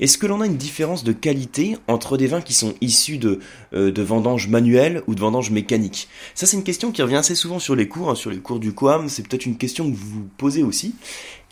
Est-ce que l'on a une différence de qualité entre des vins qui sont issus de, euh, vendanges manuelles ou de vendanges mécaniques? Ça c'est une question qui revient assez souvent sur les cours, hein, sur les cours du Coam, c'est peut-être une question que vous vous posez aussi.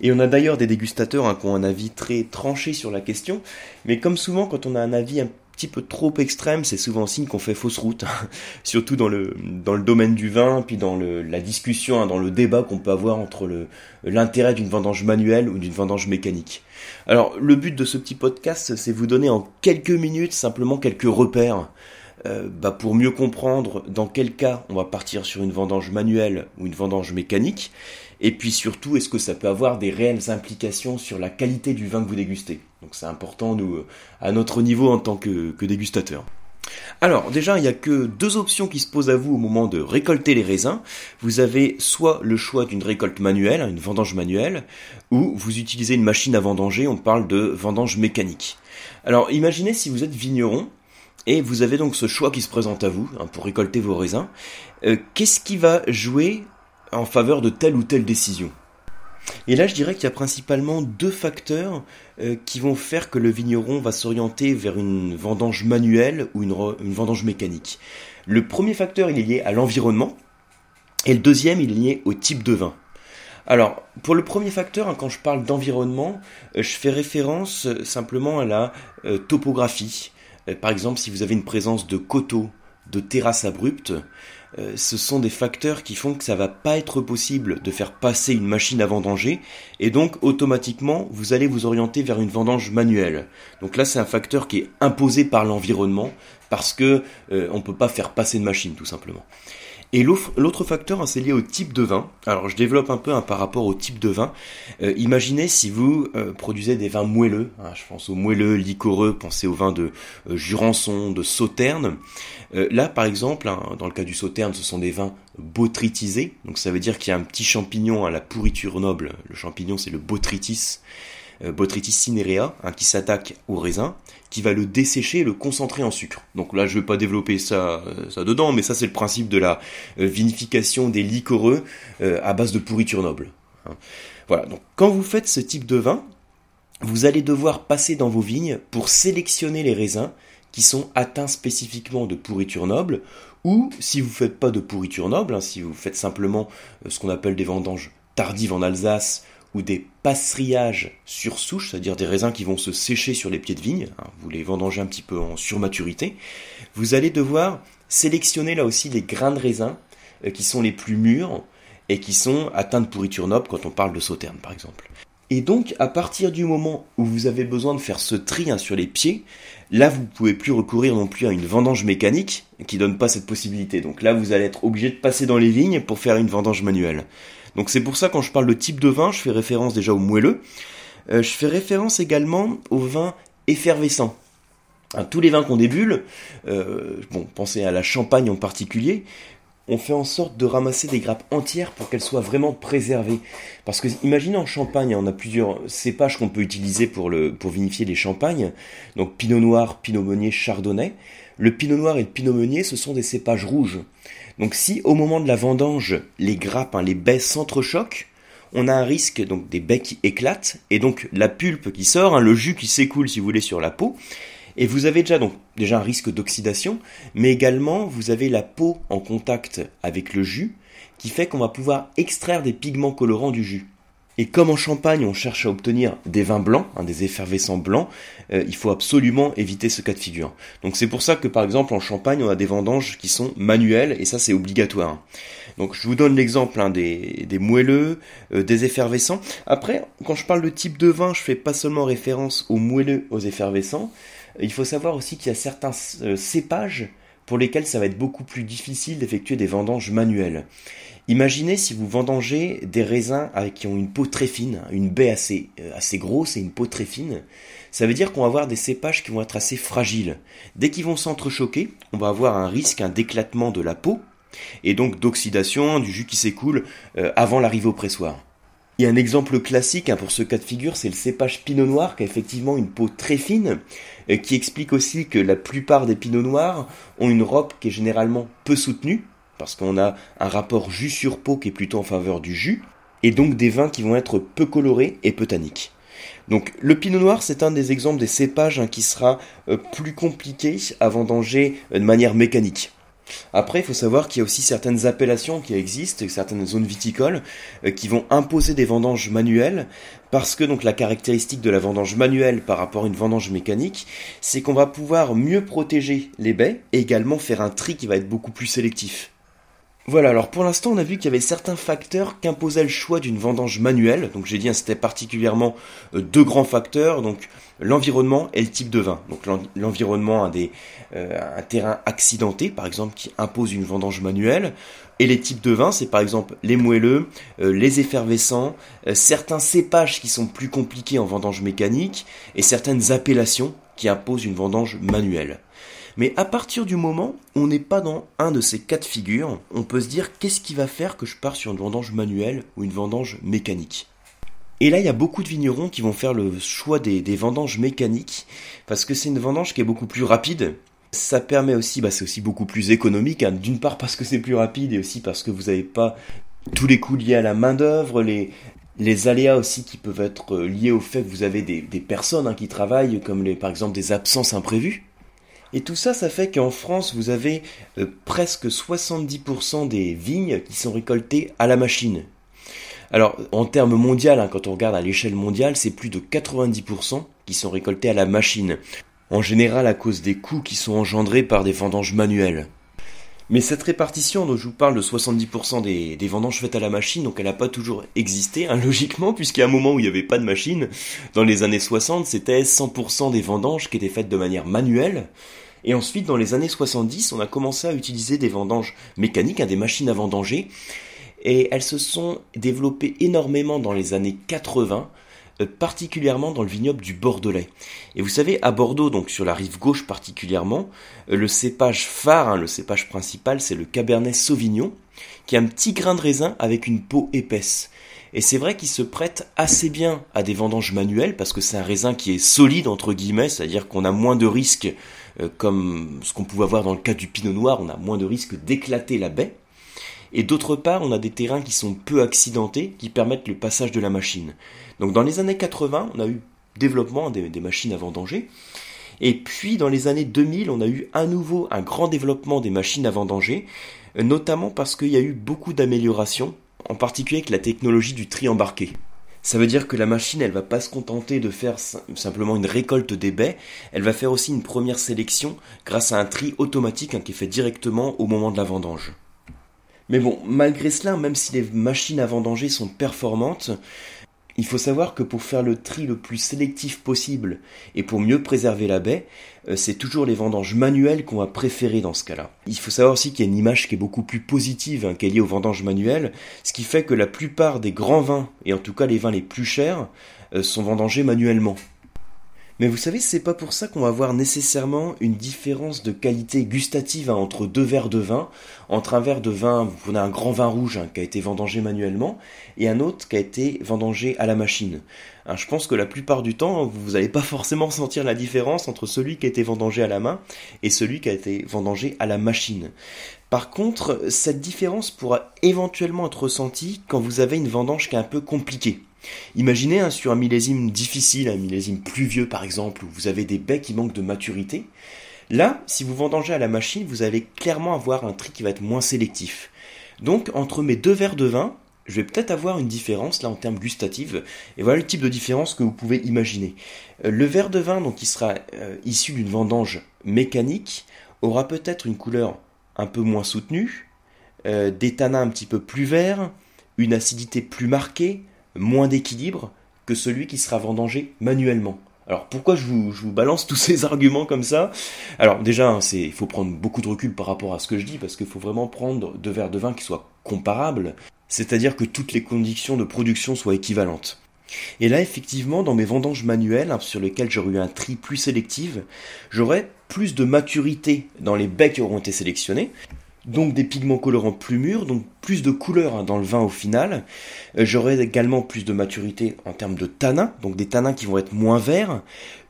Et on a d'ailleurs des dégustateurs hein, qui ont un avis très tranché sur la question, mais comme souvent quand on a un avis un petit peu trop extrême, c'est souvent signe qu'on fait fausse route, surtout dans le, dans le domaine du vin, puis dans le, la discussion, hein, dans le débat qu'on peut avoir entre l'intérêt d'une vendange manuelle ou d'une vendange mécanique. Alors le but de ce petit podcast, c'est vous donner en quelques minutes simplement quelques repères. Euh, bah, pour mieux comprendre dans quel cas on va partir sur une vendange manuelle ou une vendange mécanique, et puis surtout, est-ce que ça peut avoir des réelles implications sur la qualité du vin que vous dégustez? Donc c'est important, nous, euh, à notre niveau en tant que, dégustateur. Alors déjà, il n'y a que deux options qui se posent à vous au moment de récolter les raisins. Vous avez soit le choix d'une récolte manuelle, une vendange manuelle, ou vous utilisez une machine à vendanger, on parle de vendange mécanique. Alors imaginez si vous êtes vigneron, et vous avez donc ce choix qui se présente à vous hein, pour récolter vos raisins. Euh, qu'est-ce qui va jouer en faveur de telle ou telle décision. Et là, je dirais qu'il y a principalement deux facteurs euh, qui vont faire que le vigneron va s'orienter vers une vendange manuelle ou une, vendange mécanique. Le premier facteur, il est lié à l'environnement, et le deuxième, il est lié au type de vin. Alors, pour le premier facteur, hein, quand je parle d'environnement, euh, je fais référence euh, simplement à la topographie. par exemple, si vous avez une présence de coteaux, de terrasses abruptes, euh, ce sont des facteurs qui font que ça va pas être possible de faire passer une machine à vendanger et donc automatiquement vous allez vous orienter vers une vendange manuelle. Donc là c'est un facteur qui est imposé par l'environnement parce que euh, on peut pas faire passer une machine tout simplement. Et l'autre facteur, hein, c'est lié au type de vin. Alors je développe un peu hein, par rapport au type de vin. Euh, imaginez si vous euh, produisez des vins moelleux, hein, je pense aux moelleux, liquoreux, pensez aux vins de euh, Jurançon, de Sauterne. là par exemple, dans le cas du Sauterne, ce sont des vins botrytisés. Donc ça veut dire qu'il y a un petit champignon à la pourriture noble. Le champignon c'est le botrytis euh, Botrytis cinerea, hein, qui s'attaque au raisin, qui va le dessécher et le concentrer en sucre. Donc là, je ne vais pas développer ça, euh, ça dedans, mais ça c'est le principe de la euh, vinification des liquoreux à base de pourriture noble. Hein. Voilà, donc quand vous faites ce type de vin, vous allez devoir passer dans vos vignes pour sélectionner les raisins qui sont atteints spécifiquement de pourriture noble, ou si vous ne faites pas de pourriture noble, hein, si vous faites simplement ce qu'on appelle des vendanges tardives en Alsace ou des passerillages sur souche, c'est-à-dire des raisins qui vont se sécher sur les pieds de vigne, hein, vous les vendangez un petit peu en surmaturité, vous allez devoir sélectionner là aussi les grains de raisin euh, qui sont les plus mûrs et qui sont atteints de pourriture noble quand on parle de sauterne par exemple. Et donc, à partir du moment où vous avez besoin de faire ce tri hein, sur les pieds, là, vous ne pouvez plus recourir non plus à une vendange mécanique qui donne pas cette possibilité. Donc là, vous allez être obligé de passer dans les vignes pour faire une vendange manuelle. Donc c'est pour ça quand je parle de type de vin, je fais référence déjà au moelleux. Euh, je fais référence également au vin effervescent. Tous les vins qu'on débule, euh, bon, pensez à la champagne en particulier, on fait en sorte de ramasser des grappes entières pour qu'elles soient vraiment préservées. Parce que imaginez en champagne, on a plusieurs cépages qu'on peut utiliser pour, vinifier les champagnes. Donc pinot noir, pinot meunier, chardonnay. Le pinot noir et le pinot meunier, ce sont des cépages rouges. Donc si au moment de la vendange, les grappes, hein, les baies s'entrechoquent, on a un risque donc des baies qui éclatent et donc la pulpe qui sort, hein, le jus qui s'écoule si vous voulez sur la peau. Et vous avez déjà donc déjà un risque d'oxydation, mais également vous avez la peau en contact avec le jus qui fait qu'on va pouvoir extraire des pigments colorants du jus. Et comme en Champagne, on cherche à obtenir des vins blancs, hein, des effervescents blancs, euh, il faut absolument éviter ce cas de figure. Donc c'est pour ça que par exemple en Champagne, on a des vendanges qui sont manuelles, et ça c'est obligatoire. Donc je vous donne l'exemple hein, des, moelleux, euh, des effervescents. Après, quand je parle de type de vin, je fais pas seulement référence aux moelleux, aux effervescents. Il faut savoir aussi qu'il y a certains euh, cépages pour lesquels ça va être beaucoup plus difficile d'effectuer des vendanges manuelles. Imaginez si vous vendangez des raisins qui ont une peau très fine, une baie assez, euh, assez grosse et une peau très fine. Ça veut dire qu'on va avoir des cépages qui vont être assez fragiles. Dès qu'ils vont s'entrechoquer, on va avoir un risque, un d'éclatement de la peau, et donc d'oxydation, du jus qui s'écoule euh, avant l'arrivée au pressoir. Il y a un exemple classique hein, pour ce cas de figure, c'est le cépage pinot noir qui a effectivement une peau très fine, euh, qui explique aussi que la plupart des pinots noirs ont une robe qui est généralement peu soutenue, parce qu'on a un rapport jus sur peau qui est plutôt en faveur du jus, et donc des vins qui vont être peu colorés et peu tanniques. Donc le pinot noir, c'est un des exemples des cépages hein, qui sera euh, plus compliqué à vendanger euh, de manière mécanique. Après, il faut savoir qu'il y a aussi certaines appellations qui existent, certaines zones viticoles, euh, qui vont imposer des vendanges manuelles, parce que donc la caractéristique de la vendange manuelle par rapport à une vendange mécanique, c'est qu'on va pouvoir mieux protéger les baies et également faire un tri qui va être beaucoup plus sélectif. Voilà, alors pour l'instant on a vu qu'il y avait certains facteurs qu'imposait le choix d'une vendange manuelle. Donc j'ai dit hein, c'était particulièrement euh, deux grands facteurs, donc l'environnement et le type de vin. Donc l'environnement a des, euh, un terrain accidenté par exemple qui impose une vendange manuelle. Et les types de vins, c'est par exemple les moelleux, euh, les effervescents, certains cépages qui sont plus compliqués en vendange mécanique et certaines appellations qui imposent une vendange manuelle. Mais à partir du moment où on n'est pas dans un de ces cas de figure, on peut se dire qu'est-ce qui va faire que je pars sur une vendange manuelle ou une vendange mécanique? Et là, il y a beaucoup de vignerons qui vont faire le choix des, vendanges mécaniques parce que c'est une vendange qui est beaucoup plus rapide. Ça permet aussi, bah, c'est aussi beaucoup plus économique. Hein. D'une part parce que c'est plus rapide et aussi parce que vous n'avez pas tous les coûts liés à la main d'œuvre, les, aléas aussi qui peuvent être liés au fait que vous avez des, personnes hein, qui travaillent, comme par exemple des absences imprévues. Et tout ça, ça fait qu'en France, vous avez euh, presque 70% des vignes qui sont récoltées à la machine. Alors, en termes mondiaux, hein, quand on regarde à l'échelle mondiale, c'est plus de 90% qui sont récoltés à la machine. En général, à cause des coûts qui sont engendrés par des vendanges manuelles. Mais cette répartition dont je vous parle de 70% des, vendanges faites à la machine, donc elle n'a pas toujours existé, hein, logiquement, a un moment où il n'y avait pas de machine. Dans les années 60, c'était 100% des vendanges qui étaient faites de manière manuelle. Et ensuite, dans les années 70, on a commencé à utiliser des vendanges mécaniques, hein, des machines à vendanger. Et elles se sont développées énormément dans les années 80, euh, particulièrement dans le vignoble du Bordelais. Et vous savez, à Bordeaux, donc sur la rive gauche particulièrement, euh, le cépage phare, hein, le cépage principal, c'est le Cabernet Sauvignon, qui a un petit grain de raisin avec une peau épaisse. Et c'est vrai qu'il se prête assez bien à des vendanges manuelles parce que c'est un raisin qui est solide entre guillemets, c'est-à-dire qu'on a moins de risques, euh, comme ce qu'on pouvait avoir dans le cas du pinot noir, on a moins de risques d'éclater la baie. Et d'autre part, on a des terrains qui sont peu accidentés, qui permettent le passage de la machine. Donc dans les années 80, on a eu développement des, machines à vendanger. Et puis dans les années 2000, on a eu à nouveau un grand développement des machines à vendanger, notamment parce qu'il y a eu beaucoup d'améliorations, en particulier avec la technologie du tri embarqué. Ça veut dire que la machine, elle va pas se contenter de faire simplement une récolte des baies, elle va faire aussi une première sélection grâce à un tri automatique hein, qui est fait directement au moment de la vendange. Mais bon, malgré cela, même si les machines à vendanger sont performantes, il faut savoir que pour faire le tri le plus sélectif possible et pour mieux préserver la baie, euh, c'est toujours les vendanges manuelles qu'on va préférer dans ce cas-là. Il faut savoir aussi qu'il y a une image qui est beaucoup plus positive hein, qu'elle liée aux vendanges manuelles, ce qui fait que la plupart des grands vins, et en tout cas les vins les plus chers, euh, sont vendangés manuellement. Mais vous savez, c'est pas pour ça qu'on va voir nécessairement une différence de qualité gustative hein, entre deux verres de vin. Entre un verre de vin, vous prenez un grand vin rouge hein, qui a été vendangé manuellement et un autre qui a été vendangé à la machine. Hein, je pense que la plupart du temps, vous n'allez pas forcément sentir la différence entre celui qui a été vendangé à la main et celui qui a été vendangé à la machine. Par contre, cette différence pourra éventuellement être ressentie quand vous avez une vendange qui est un peu compliquée. Imaginez sur un millésime difficile, un millésime pluvieux par exemple, où vous avez des baies qui manquent de maturité. Là, si vous vendangez à la machine, vous allez clairement avoir un tri qui va être moins sélectif. Donc, entre mes deux verres de vin, je vais peut-être avoir une différence là en termes gustatifs. Et voilà le type de différence que vous pouvez imaginer. Euh, le verre de vin, donc qui sera euh, issu d'une vendange mécanique, aura peut-être une couleur un peu moins soutenue, euh, des tanins un petit peu plus verts, une acidité plus marquée, moins d'équilibre que celui qui sera vendangé manuellement. Alors pourquoi je vous, balance tous ces arguments comme ça? Alors déjà, hein, il faut prendre beaucoup de recul par rapport à ce que je dis, parce qu'il faut vraiment prendre deux verres de vin qui soient comparables, c'est-à-dire que toutes les conditions de production soient équivalentes. Et là, effectivement, dans mes vendanges manuelles, hein, sur lesquelles j'aurais eu un tri plus sélectif, j'aurais plus de maturité dans les baies qui auront été sélectionnés, donc des pigments colorants plus mûrs, donc plus de couleurs hein, dans le vin au final. Euh, j'aurai également plus de maturité en termes de tanins, donc des tanins qui vont être moins verts,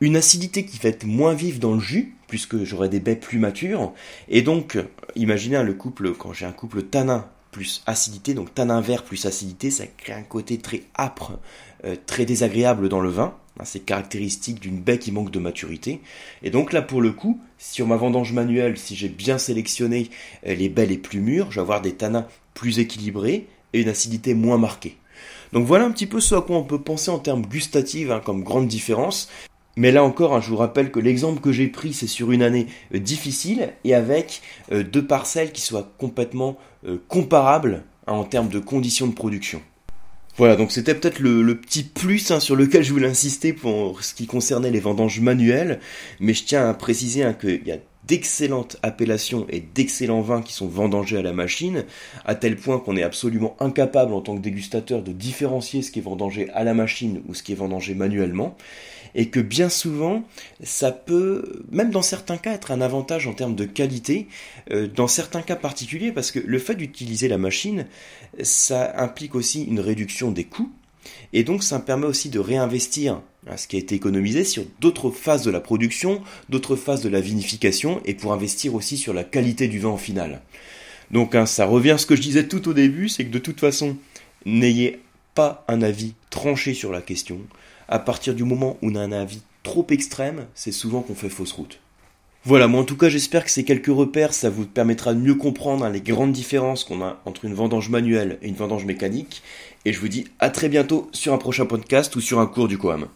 une acidité qui va être moins vive dans le jus, puisque j'aurai des baies plus matures, et donc imaginez le couple, quand j'ai un couple tanin plus acidité, donc tanin vert plus acidité, ça crée un côté très âpre, euh, très désagréable dans le vin. Hein, c'est caractéristique d'une baie qui manque de maturité. Et donc là, pour le coup, sur ma vendange manuelle, si j'ai bien sélectionné euh, les baies les plus mûres, je vais avoir des tanins plus équilibrés et une acidité moins marquée. Donc voilà un petit peu ce à quoi on peut penser en termes gustatifs hein, comme grande différence. Mais là encore, hein, je vous rappelle que l'exemple que j'ai pris, c'est sur une année euh, difficile et avec euh, deux parcelles qui soient complètement comparables en termes de conditions de production. Voilà, donc c'était peut-être le, petit plus hein, sur lequel je voulais insister pour ce qui concernait les vendanges manuelles, mais je tiens à préciser hein, qu'il y a d'excellentes appellations et d'excellents vins qui sont vendangés à la machine, à tel point qu'on est absolument incapable en tant que dégustateur de différencier ce qui est vendangé à la machine ou ce qui est vendangé manuellement et que bien souvent, ça peut, même dans certains cas, être un avantage en termes de qualité, euh, dans certains cas particuliers, parce que le fait d'utiliser la machine, ça implique aussi une réduction des coûts, et donc ça permet aussi de réinvestir hein, ce qui a été économisé sur d'autres phases de la production, d'autres phases de la vinification, et pour investir aussi sur la qualité du vin en final. Donc hein, ça revient à ce que je disais tout au début, c'est que de toute façon, n'ayez pas un avis tranché sur la question à partir du moment où on a un avis trop extrême, c'est souvent qu'on fait fausse route. Voilà, moi en tout cas j'espère que ces quelques repères, ça vous permettra de mieux comprendre hein, les grandes différences qu'on a entre une vendange manuelle et une vendange mécanique. Et je vous dis à très bientôt sur un prochain podcast ou sur un cours du Coam.